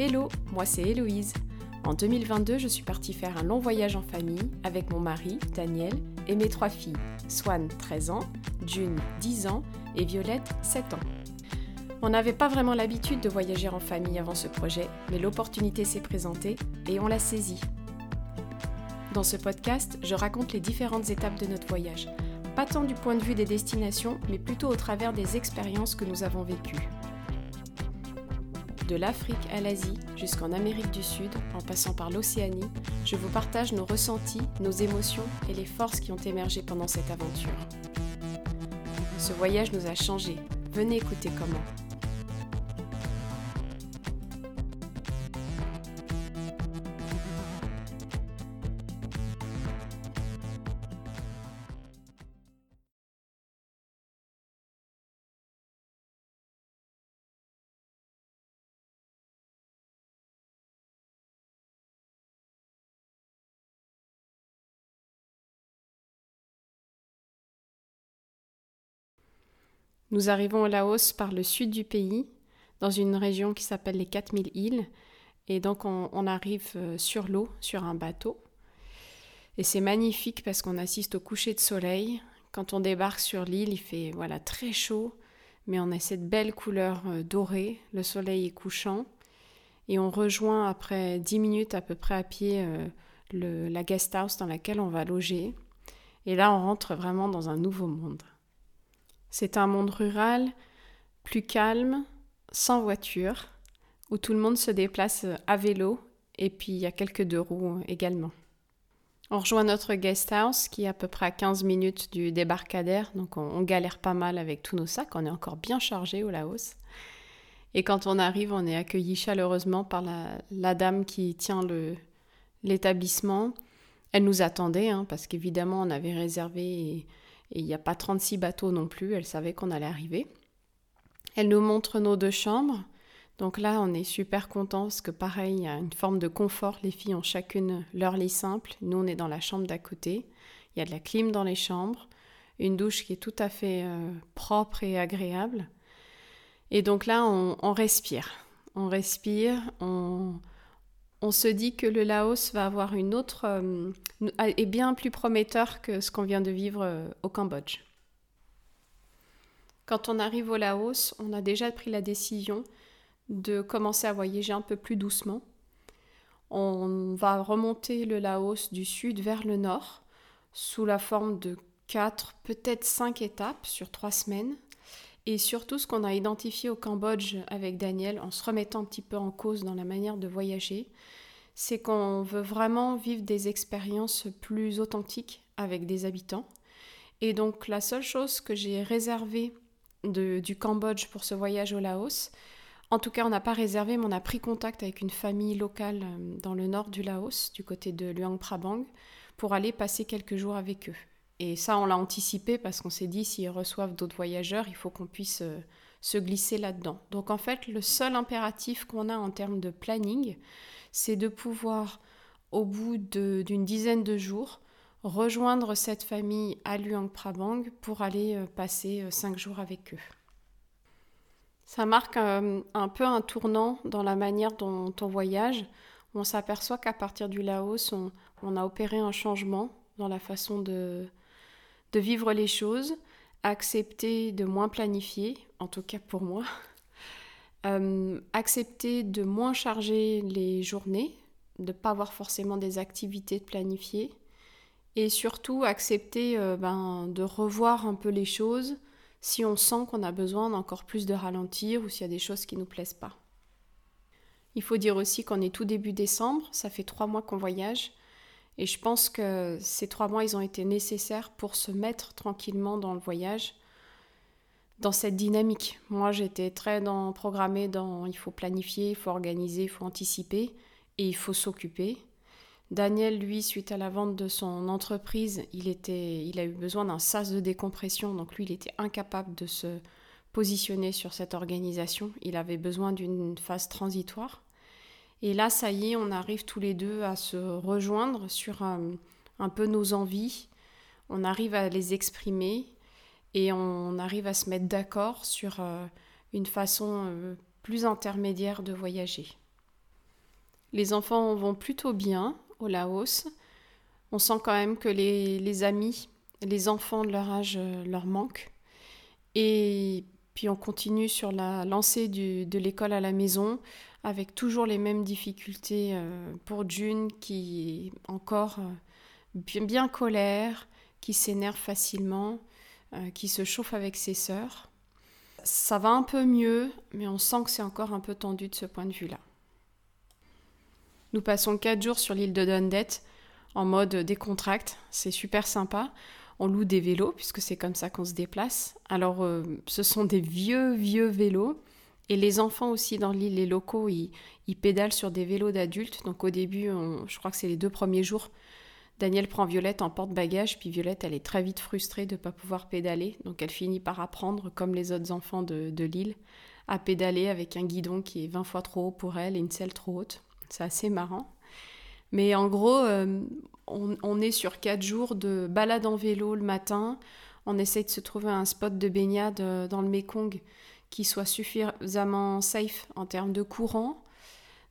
Hello, moi c'est Héloïse. En 2022, je suis partie faire un long voyage en famille avec mon mari, Daniel, et mes trois filles, Swan, 13 ans, June, 10 ans, et Violette, 7 ans. On n'avait pas vraiment l'habitude de voyager en famille avant ce projet, mais l'opportunité s'est présentée et on l'a saisie. Dans ce podcast, je raconte les différentes étapes de notre voyage, pas tant du point de vue des destinations, mais plutôt au travers des expériences que nous avons vécues. De l'Afrique à l'Asie jusqu'en Amérique du Sud, en passant par l'Océanie, je vous partage nos ressentis, nos émotions et les forces qui ont émergé pendant cette aventure. Ce voyage nous a changés. Venez écouter comment. Nous arrivons au Laos par le sud du pays, dans une région qui s'appelle les 4000 îles. Et donc on, arrive euh, sur l'eau, sur un bateau. Et c'est magnifique parce qu'on assiste au coucher de soleil. Quand on débarque sur l'île, il fait voilà très chaud, mais on a cette belle couleur euh, dorée, le soleil est couchant. Et on rejoint après 10 minutes à peu près à pied euh, la guest house dans laquelle on va loger. Et là, on rentre vraiment dans un nouveau monde. C'est un monde rural, plus calme, sans voiture, où tout le monde se déplace à vélo et puis il y a quelques deux roues également. On rejoint notre guest house qui est à peu près à 15 minutes du débarcadère, donc on, galère pas mal avec tous nos sacs, on est encore bien chargé au Laos. Et quand on arrive, on est accueilli chaleureusement par la, dame qui tient l'établissement. Elle nous attendait, hein, parce qu'évidemment on avait réservé il n'y a pas 36 bateaux non plus, elle savait qu'on allait arriver. Elle nous montre nos deux chambres. Donc là, on est super contents parce que pareil, il y a une forme de confort. Les filles ont chacune leur lit simple. Nous, on est dans la chambre d'à côté. Il y a de la clim dans les chambres, une douche qui est tout à fait euh, propre et agréable. Et donc là, on respire. On respire, on, on se dit que le Laos va avoir une autre euh, est bien plus prometteur que ce qu'on vient de vivre euh, au Cambodge. Quand on arrive au Laos, on a déjà pris la décision de commencer à voyager un peu plus doucement. On va remonter le Laos du sud vers le nord sous la forme de quatre, peut-être cinq étapes sur trois semaines. Et surtout, ce qu'on a identifié au Cambodge avec Daniel, en se remettant un petit peu en cause dans la manière de voyager, c'est qu'on veut vraiment vivre des expériences plus authentiques avec des habitants. Et donc, la seule chose que j'ai réservée du Cambodge pour ce voyage au Laos, en tout cas, on n'a pas réservé, mais on a pris contact avec une famille locale euh, dans le nord du Laos, du côté de Luang Prabang, pour aller passer quelques jours avec eux. Et ça, on l'a anticipé parce qu'on s'est dit, s'ils reçoivent d'autres voyageurs, il faut qu'on puisse euh, se glisser là-dedans. Donc en fait, le seul impératif qu'on a en termes de planning, c'est de pouvoir, au bout d'une dizaine de jours, rejoindre cette famille à Luang Prabang pour aller euh, passer euh, cinq jours avec eux. Ça marque un peu un tournant dans la manière dont on voyage. On s'aperçoit qu'à partir du Laos, on a opéré un changement dans la façon de, de vivre les choses, accepter de moins planifier, en tout cas pour moi, euh, accepter de moins charger les journées, de ne pas avoir forcément des activités de planifier, et surtout accepter euh, ben, de revoir un peu les choses si on sent qu'on a besoin d'encore plus de ralentir ou s'il y a des choses qui ne nous plaisent pas. Il faut dire aussi qu'on est tout début décembre, ça fait trois mois qu'on voyage, et je pense que ces trois mois, ils ont été nécessaires pour se mettre tranquillement dans le voyage, dans cette dynamique. Moi, j'étais très dans, programmée dans il faut planifier, il faut organiser, il faut anticiper et il faut s'occuper. Daniel, lui, suite à la vente de son entreprise, il, était, il a eu besoin d'un sas de décompression, donc lui, il était incapable de se positionner sur cette organisation. Il avait besoin d'une phase transitoire. Et là, ça y est, on arrive tous les deux à se rejoindre sur un, peu nos envies. On arrive à les exprimer et on arrive à se mettre d'accord sur euh, une façon euh, plus intermédiaire de voyager. Les enfants vont plutôt bien au Laos. On sent quand même que les, amis, les enfants de leur âge euh, leur manquent. Et puis on continue sur la lancée de l'école à la maison avec toujours les mêmes difficultés euh, pour June qui est encore bien, bien colère, qui s'énerve facilement, qui se chauffe avec ses sœurs. Ça va un peu mieux, mais on sent que c'est encore un peu tendu de ce point de vue-là. Nous passons 4 jours sur l'île de Dundet en mode décontracte, c'est super sympa. On loue des vélos puisque c'est comme ça qu'on se déplace. Alors euh, ce sont des vieux vieux vélos et les enfants aussi dans l'île, les locaux, ils, pédalent sur des vélos d'adultes. Donc au début, je crois que c'est les deux premiers jours, Daniel prend Violette en porte-bagages, puis Violette, elle est très vite frustrée de ne pas pouvoir pédaler, donc elle finit par apprendre, comme les autres enfants de, l'île, à pédaler avec un guidon qui est 20 fois trop haut pour elle et une selle trop haute. C'est assez marrant. Mais en gros, euh, on, est sur 4 jours de balade en vélo le matin. On essaie de se trouver un spot de baignade euh, dans le Mekong qui soit suffisamment safe en termes de courant,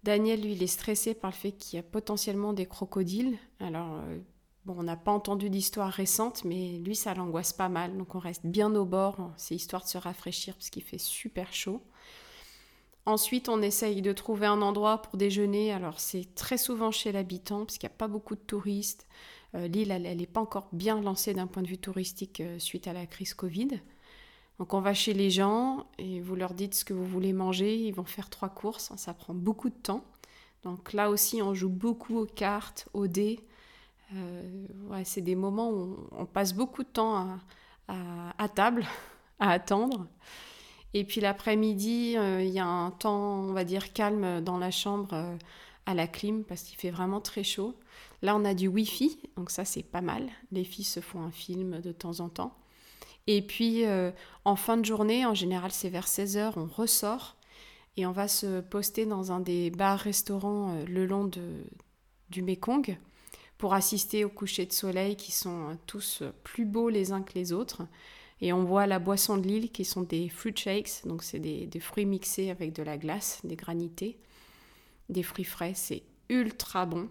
Daniel, lui, il est stressé par le fait qu'il y a potentiellement des crocodiles. Alors, euh, bon, on n'a pas entendu d'histoire récente, mais lui, ça l'angoisse pas mal. Donc, on reste bien au bord. C'est histoire de se rafraîchir parce qu'il fait super chaud. Ensuite, on essaye de trouver un endroit pour déjeuner. Alors, c'est très souvent chez l'habitant parce qu'il n'y a pas beaucoup de touristes. Euh, l'île, elle n'est pas encore bien lancée d'un point de vue touristique euh, suite à la crise Covid. Donc on va chez les gens et vous leur dites ce que vous voulez manger, ils vont faire trois courses, ça prend beaucoup de temps. Donc là aussi on joue beaucoup aux cartes, aux dés. Euh, c'est des moments où on, passe beaucoup de temps à, table, à attendre. Et puis l'après-midi, euh, il y a un temps, on va dire, calme dans la chambre euh, à la clim parce qu'il fait vraiment très chaud. Là, on a du Wi-Fi, donc ça, c'est pas mal. Les filles se font un film de temps en temps. Et puis euh, en fin de journée, en général c'est vers 16h, on ressort et on va se poster dans un des bars-restaurants euh, le long de, du Mekong pour assister au coucher de soleil qui sont euh, tous plus beaux les uns que les autres. Et on voit la boisson de l'île qui sont des fruit shakes, donc c'est des, fruits mixés avec de la glace, des granités, des fruits frais, c'est ultra bon.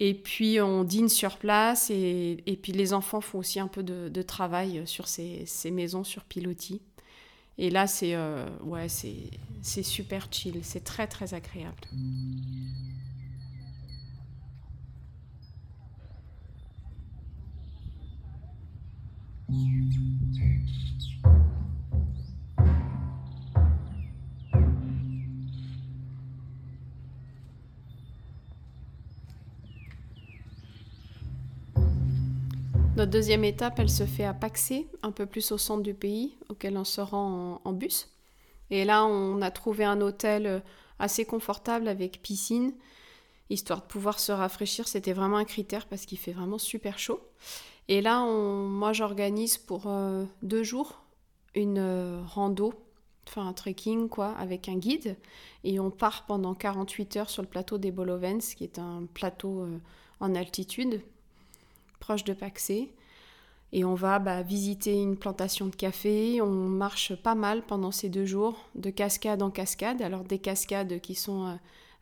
Et puis on dîne sur place et, puis les enfants font aussi un peu de, travail sur ces, maisons sur pilotis. Et là, c'est euh, ouais, c'est super chill, c'est très très agréable. Notre deuxième étape, elle se fait à Paxé, un peu plus au centre du pays, auquel on se rend en, bus. Et là, on a trouvé un hôtel euh, assez confortable avec piscine, histoire de pouvoir se rafraîchir. C'était vraiment un critère parce qu'il fait vraiment super chaud. Et là, moi, j'organise pour euh, deux jours une euh, rando, enfin un trekking, quoi, avec un guide. Et on part pendant 48 heures sur le plateau des Bolovens, qui est un plateau en altitude, proche de Paxé. Et on va bah, visiter une plantation de café. On marche pas mal pendant ces deux jours, de cascade en cascade. Alors des cascades qui sont euh,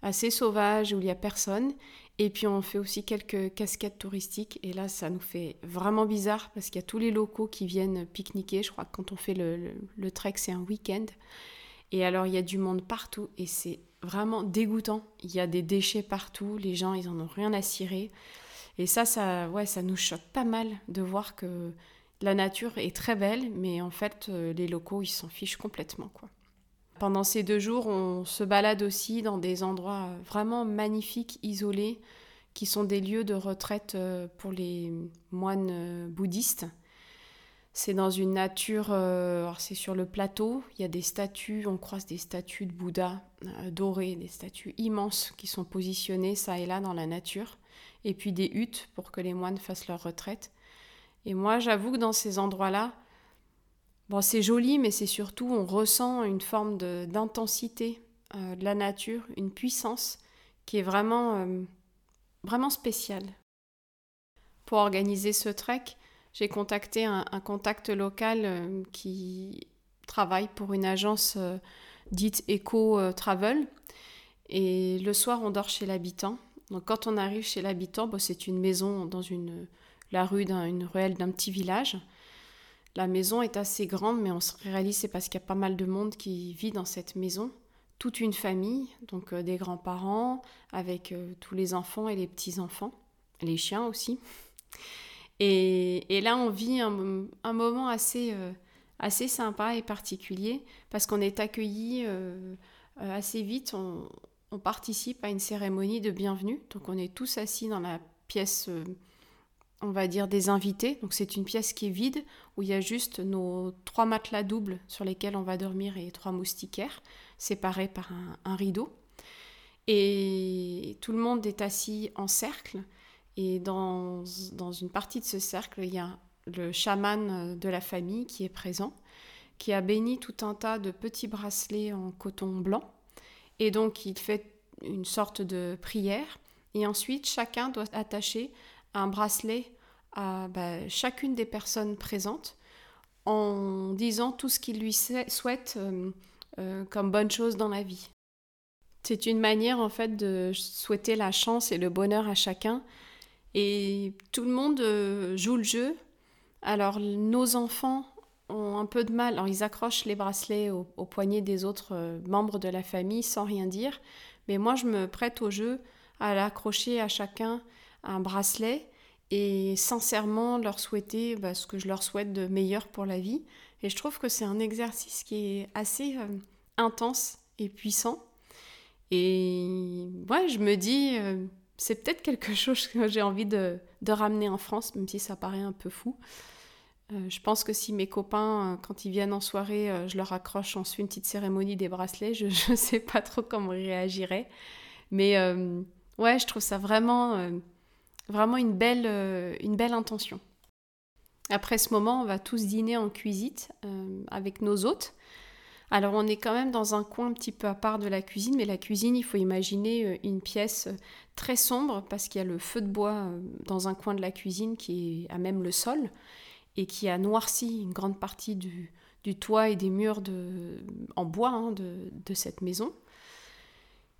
assez sauvages, où il n'y a personne. Et puis on fait aussi quelques cascades touristiques. Et là, ça nous fait vraiment bizarre parce qu'il y a tous les locaux qui viennent pique-niquer. Je crois que quand on fait le, le trek, c'est un week-end. Et alors, il y a du monde partout et c'est vraiment dégoûtant. Il y a des déchets partout. Les gens, ils en ont rien à cirer. Et ça, ça, ouais, ça nous choque pas mal de voir que la nature est très belle, mais en fait, euh, les locaux, ils s'en fichent complètement, quoi. Pendant ces deux jours, on se balade aussi dans des endroits euh, vraiment magnifiques, isolés, qui sont des lieux de retraite euh, pour les moines bouddhistes. C'est dans une nature, c'est sur le plateau, il y a des statues, on croise des statues de Bouddha dorées, des statues immenses qui sont positionnées ça et là dans la nature et puis des huttes pour que les moines fassent leur retraite. Et moi, j'avoue que dans ces endroits-là, bon, c'est joli, mais c'est surtout, on ressent une forme d'intensité euh, de, la nature, une puissance qui est vraiment, euh, vraiment spéciale. Pour organiser ce trek, j'ai contacté un, contact local euh, qui travaille pour une agence dite Eco Travel Et le soir, on dort chez l'habitant. Donc quand on arrive chez l'habitant, bon, c'est une maison dans la rue d'une ruelle d'un petit village. La maison est assez grande, mais on se réalise c'est parce qu'il y a pas mal de monde qui vit dans cette maison. Toute une famille, donc euh, des grands-parents, avec euh, tous les enfants et les petits-enfants, les chiens aussi. Et, là, on vit un, moment assez, euh, assez sympa et particulier, parce qu'on est accueilli assez vite. On, participe à une cérémonie de bienvenue, donc on est tous assis dans la pièce on va dire, des invités. Donc c'est une pièce qui est vide, où il y a juste nos trois matelas doubles sur lesquels on va dormir et trois moustiquaires, séparés par un, rideau. Et tout le monde est assis en cercle. Et dans, dans, une partie de ce cercle, il y a le chaman de la famille qui est présent, qui a béni tout un tas de petits bracelets en coton blanc. Et donc il fait une sorte de prière. Et ensuite, chacun doit attacher un bracelet à bah, chacune des personnes présentes en disant tout ce qu'il lui souhaite euh, euh, comme bonne chose dans la vie. C'est une manière en fait de souhaiter la chance et le bonheur à chacun et tout le monde euh, joue le jeu. Alors nos enfants un peu de mal, alors ils accrochent les bracelets au, au poignet des autres membres de la famille sans rien dire, mais moi je me prête au jeu à l'accrocher à chacun un bracelet et sincèrement leur souhaiter bah, ce que je leur souhaite de meilleur pour la vie. Et je trouve que c'est un exercice qui est assez euh, intense et puissant. Et ouais, je me dis, euh, c'est peut-être quelque chose que j'ai envie de, ramener en France, même si ça paraît un peu fou. Euh, je pense que si mes copains, quand ils viennent en soirée, je leur accroche ensuite une petite cérémonie des bracelets, je ne sais pas trop comment ils réagiraient. Mais ouais, je trouve ça vraiment Vraiment une belle, euh, une belle intention. Après ce moment, on va tous dîner en cuisine euh, avec nos hôtes. Alors on est quand même dans un coin un petit peu à part de la cuisine, mais la cuisine, il faut imaginer euh, une pièce très sombre parce qu'il y a le feu de bois dans un coin de la cuisine qui est à même le sol et qui a noirci une grande partie du, du toit et des murs de, en bois hein, de, de cette maison.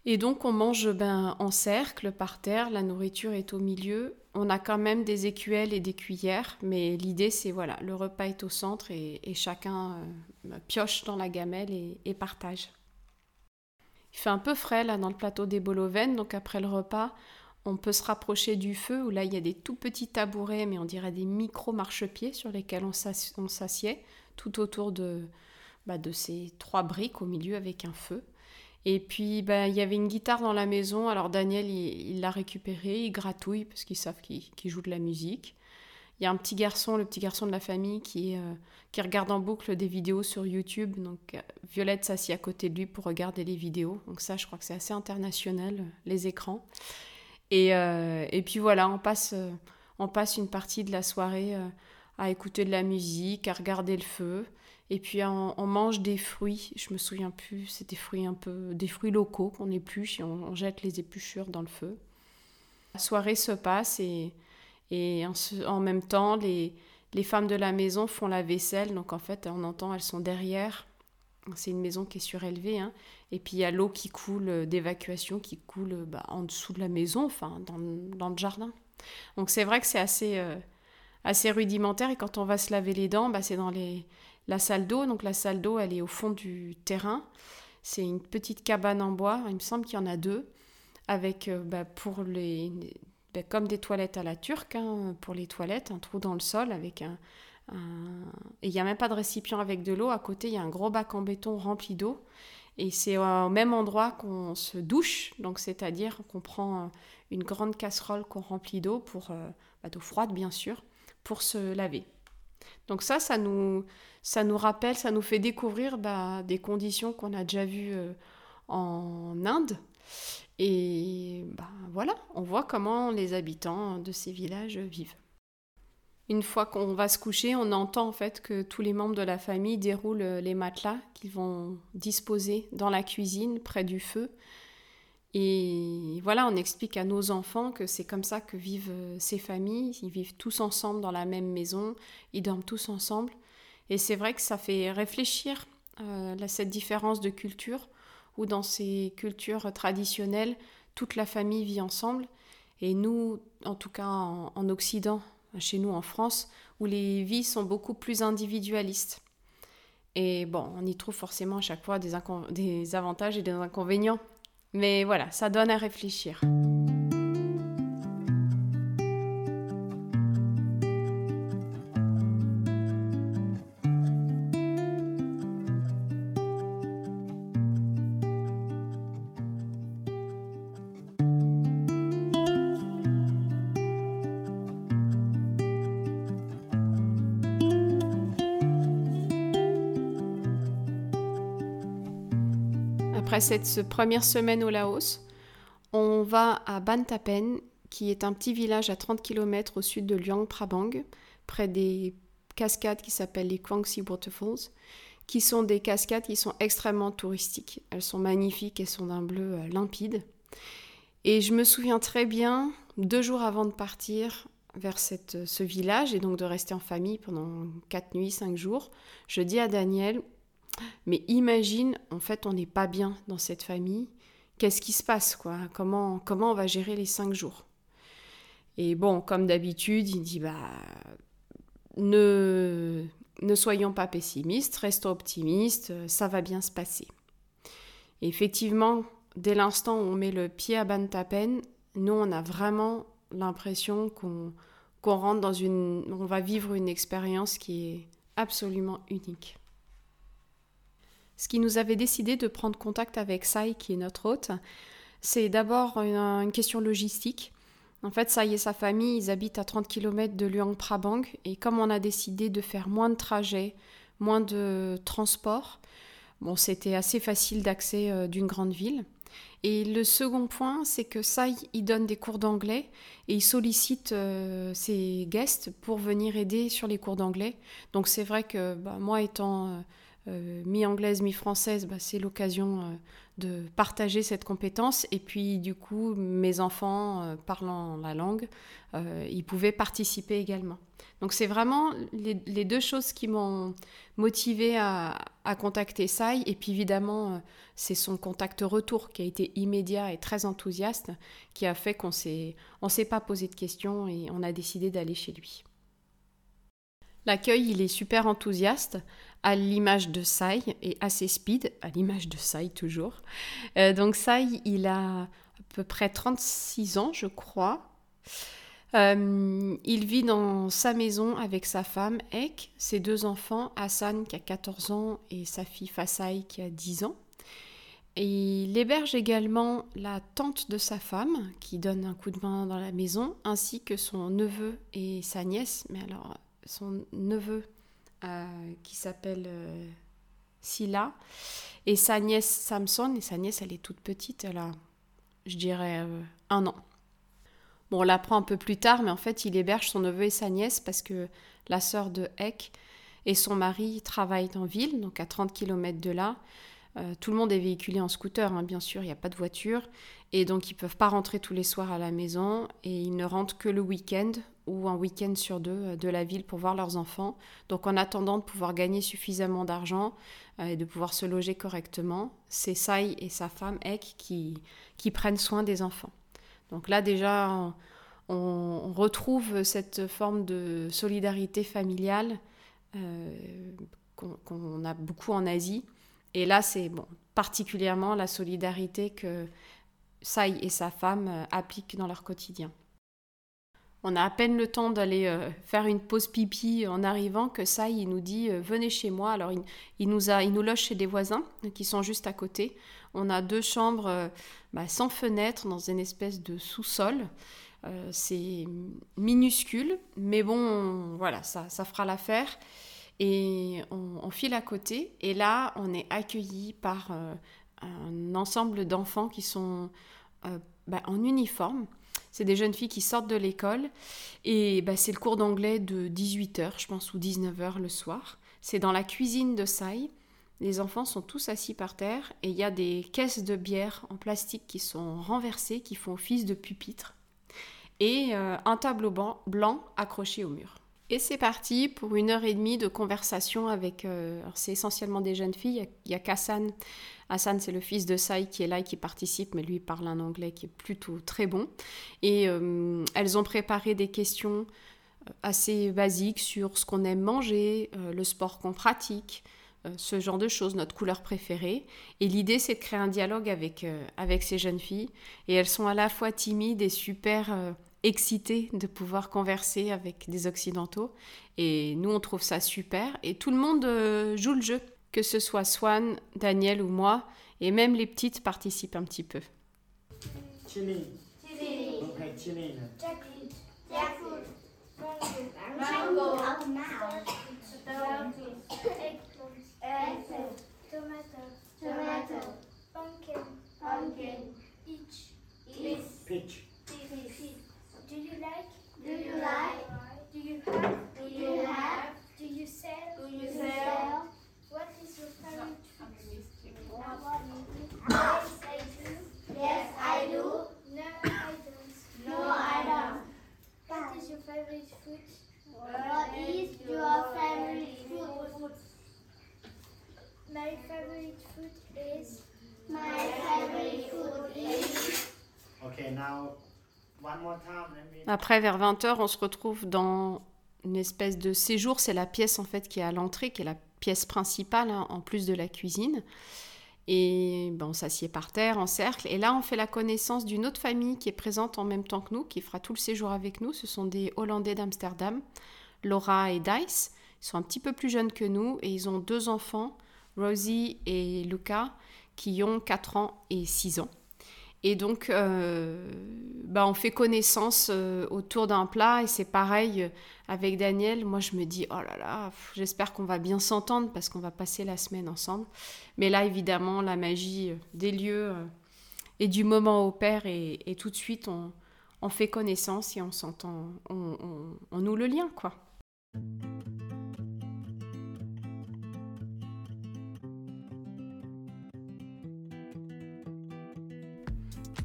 Et donc on mange ben, en cercle, par terre, la nourriture est au milieu. On a quand même des écuelles et des cuillères, mais l'idée c'est voilà, le repas est au centre et, chacun euh, pioche dans la gamelle et, partage. Il fait un peu frais là dans le plateau des Bolovènes, donc après le repas, on peut se rapprocher du feu où là il y a des tout petits tabourets, mais on dirait des micro marchepieds sur lesquels on s'assied tout autour de, bah, de ces trois briques au milieu avec un feu. Et puis, ben, il y avait une guitare dans la maison. Alors, Daniel, il l'a récupérée, il gratouille parce qu'ils savent qu'il joue de la musique. Il y a un petit garçon, le petit garçon de la famille, qui, euh, qui regarde en boucle des vidéos sur YouTube. Donc, euh, Violette s'assied à côté de lui pour regarder les vidéos. Donc, ça, je crois que c'est assez international, les écrans. Et, euh, et puis voilà, on passe, on passe une partie de la soirée à écouter de la musique, à regarder le feu. Et puis on, mange des fruits, je me souviens plus, c'est des fruits un peu, des fruits locaux qu'on épluche et on, jette les épluchures dans le feu. La soirée se passe et, et en, même temps les, les femmes de la maison font la vaisselle, donc en fait on entend elles sont derrière. C'est une maison qui est surélevée, hein. et puis il y a l'eau qui coule d'évacuation qui coule bah, en dessous de la maison, enfin dans, dans le jardin. Donc c'est vrai que c'est assez, euh, assez rudimentaire et quand on va se laver les dents, bah, c'est dans les, la salle d'eau. Donc la salle d'eau, elle est au fond du terrain. C'est une petite cabane en bois. Il me semble qu'il y en a deux, avec euh, bah, pour les, bah, comme des toilettes à la turque, hein, pour les toilettes, un trou dans le sol avec un, et il n'y a même pas de récipient avec de l'eau. À côté, il y a un gros bac en béton rempli d'eau. Et c'est au même endroit qu'on se douche, donc c'est-à-dire qu'on prend une grande casserole qu'on remplit d'eau pour euh, bah, d'eau froide bien sûr, pour se laver. Donc ça, ça nous, rappelle, ça nous fait découvrir bah, des conditions qu'on a déjà vues euh, en Inde. Et bah, voilà, on voit comment les habitants de ces villages vivent. Une fois qu'on va se coucher, on entend en fait que tous les membres de la famille déroulent les matelas qu'ils vont disposer dans la cuisine près du feu et voilà, on explique à nos enfants que c'est comme ça que vivent euh, ces familles. Ils vivent tous ensemble dans la même maison, ils dorment tous ensemble. Et c'est vrai que ça fait réfléchir euh, à cette différence de culture où dans ces cultures traditionnelles, toute la famille vit ensemble. Et nous, en tout cas en, Occident, chez nous en France, où les vies sont beaucoup plus individualistes. Et bon, on y trouve forcément à chaque fois des, des avantages et des inconvénients. Mais voilà, ça donne à réfléchir. Après cette première semaine au Laos, on va à Bantapen, qui est un petit village à 30 km au sud de Luang Prabang, près des cascades qui s'appellent les Kwangsi Waterfalls, qui sont des cascades qui sont extrêmement touristiques. Elles sont magnifiques, elles sont d'un bleu euh, limpide. Et je me souviens très bien, deux jours avant de partir vers cette, ce village et donc de rester en famille pendant quatre nuits, cinq jours, je dis à Daniel, mais imagine, en fait, on n'est pas bien dans cette famille. Qu'est-ce qui se passe, quoi? Comment, comment on va gérer les cinq jours? Et bon, comme d'habitude, il dit, bah, ne, ne soyons pas pessimistes, restons optimistes, ça va bien se passer. Et effectivement, dès l'instant où on met le pied à Bantapen, nous, on a vraiment l'impression qu'on rentre dans une... va vivre une expérience qui est absolument unique. Ce qui nous avait décidé de prendre contact avec Sai, qui est notre hôte, c'est d'abord une, question logistique. En fait, Sai et sa famille, ils habitent à 30 km de Luang Prabang, et comme on a décidé de faire moins de trajets, moins de transport, bon, c'était assez facile d'accès euh, d'une grande ville. Et le second point, c'est que Sai, il donne des cours d'anglais et il sollicite euh, ses guests pour venir aider sur les cours d'anglais. Donc c'est vrai que bah, moi étant euh, euh, mi-anglaise, mi-française, bah, c'est l'occasion euh, de partager cette compétence. Et puis, du coup, mes enfants euh, parlant la langue, ils pouvaient participer également. Donc, c'est vraiment les, deux choses qui m'ont motivé à, contacter Sai. Et puis, évidemment, c'est son contact retour qui a été immédiat et très enthousiaste qui a fait qu'on ne s'est pas posé de questions et on a décidé d'aller chez lui. L'accueil, il est super enthousiaste, à l'image de Sai et assez speed, à l'image de Sai toujours. Euh, donc Sai, il a à peu près 36 ans, je crois. Euh, il vit dans sa maison avec sa femme, Ek, ses deux enfants, Hassan qui a 14 ans et sa fille Fasai qui a 10 ans. Il héberge également la tante de sa femme qui donne un coup de main dans la maison, ainsi que son neveu et sa nièce. Mais alors, son neveu euh, qui s'appelle euh, Silla et sa nièce Samson. Et sa nièce, elle est toute petite, elle a, je dirais, euh, un an. Bon, on l'apprend un peu plus tard, mais en fait, il héberge son neveu et sa nièce parce que la sœur de Eck et son mari travaillent en ville, donc à 30 km de là. tout le monde est véhiculé en scooter, hein, bien sûr, il n'y a pas de voiture. Et donc, ils ne peuvent pas rentrer tous les soirs à la maison et ils ne rentrent que le week-end ou un week-end sur deux euh, de la ville pour voir leurs enfants. Donc en attendant de pouvoir gagner suffisamment d'argent euh, et de pouvoir se loger correctement, c'est Sai et sa femme Ek qui, prennent soin des enfants. Donc là déjà, on, retrouve cette forme de solidarité familiale euh, qu'on a beaucoup en Asie. Et là, c'est bon, particulièrement la solidarité que Sai et sa femme appliquent dans leur quotidien. On a à peine le temps d'aller euh, faire une pause pipi en arrivant que ça, il nous dit euh, venez chez moi. Alors il, nous a, il nous loge chez des voisins qui sont juste à côté. On a deux chambres euh, bah, sans fenêtre dans une espèce de sous-sol. c'est minuscule, mais bon, voilà, ça, ça fera l'affaire. Et on, file à côté. Et là, on est accueilli par un ensemble d'enfants qui sont bah, en uniforme c'est des jeunes filles qui sortent de l'école et bah, c'est le cours d'anglais de 18h, je pense, ou 19h le soir. C'est dans la cuisine de Sai. Les enfants sont tous assis par terre et il y a des caisses de bière en plastique qui sont renversées, qui font office de pupitre, et euh, un tableau blanc accroché au mur. Et c'est parti pour une heure et demie de conversation avec. Euh, c'est essentiellement des jeunes filles. Il y a Kassan. Hassan, c'est le fils de Sai qui est là et qui participe, mais lui parle un anglais qui est plutôt très bon. Et euh, elles ont préparé des questions euh, assez basiques sur ce qu'on aime manger, le sport qu'on pratique, ce genre de choses, notre couleur préférée. Et l'idée, c'est de créer un dialogue avec, avec ces jeunes filles. Et elles sont à la fois timides et super excité de pouvoir converser avec des Occidentaux. Et nous, on trouve ça super. Et tout le monde euh, joue le jeu, que ce soit Swan, Daniel ou moi. Et même les petites participent un petit peu. Chili. Chili. Okay, chili. Jackfruit. Jackfruit. Mango. Eggplant. Tomato. Tomato. Pumpkin. Pumpkin. Peach. Peach. Peach. Do you like? Do you like? Do you have? Do you have? Do you sell? Do you sell? What is your favorite food? Yes, I do. Yes, I do. No, I don't. No, I don't. What is your favorite food? What is your favorite food? My favorite food is. My favorite food is. Okay, now Après, vers 20h, on se retrouve dans une espèce de séjour. C'est la pièce en fait qui est à l'entrée, qui est la pièce principale hein, en plus de la cuisine. Et ben, on s'assied par terre en cercle. Et là, on fait la connaissance d'une autre famille qui est présente en même temps que nous, qui fera tout le séjour avec nous. Ce sont des Hollandais d'Amsterdam, Laura et Dice. Ils sont un petit peu plus jeunes que nous et ils ont deux enfants, Rosie et Luca, qui ont 4 ans et 6 ans. Et donc, euh, bah, on fait connaissance euh, autour d'un plat et c'est pareil euh, avec Daniel. Moi, je me dis, oh là là, j'espère qu'on va bien s'entendre parce qu'on va passer la semaine ensemble. Mais là, évidemment, la magie des lieux et du moment opère et, tout de suite, on, on, fait connaissance et on s'entend, on, on noue le lien, quoi.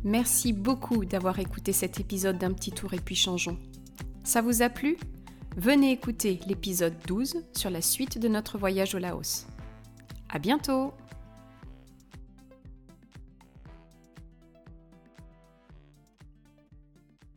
Merci beaucoup d'avoir écouté cet épisode d'un petit tour et puis changeons. Ça vous a plu? Venez écouter l'épisode 12 sur la suite de notre voyage au Laos. À bientôt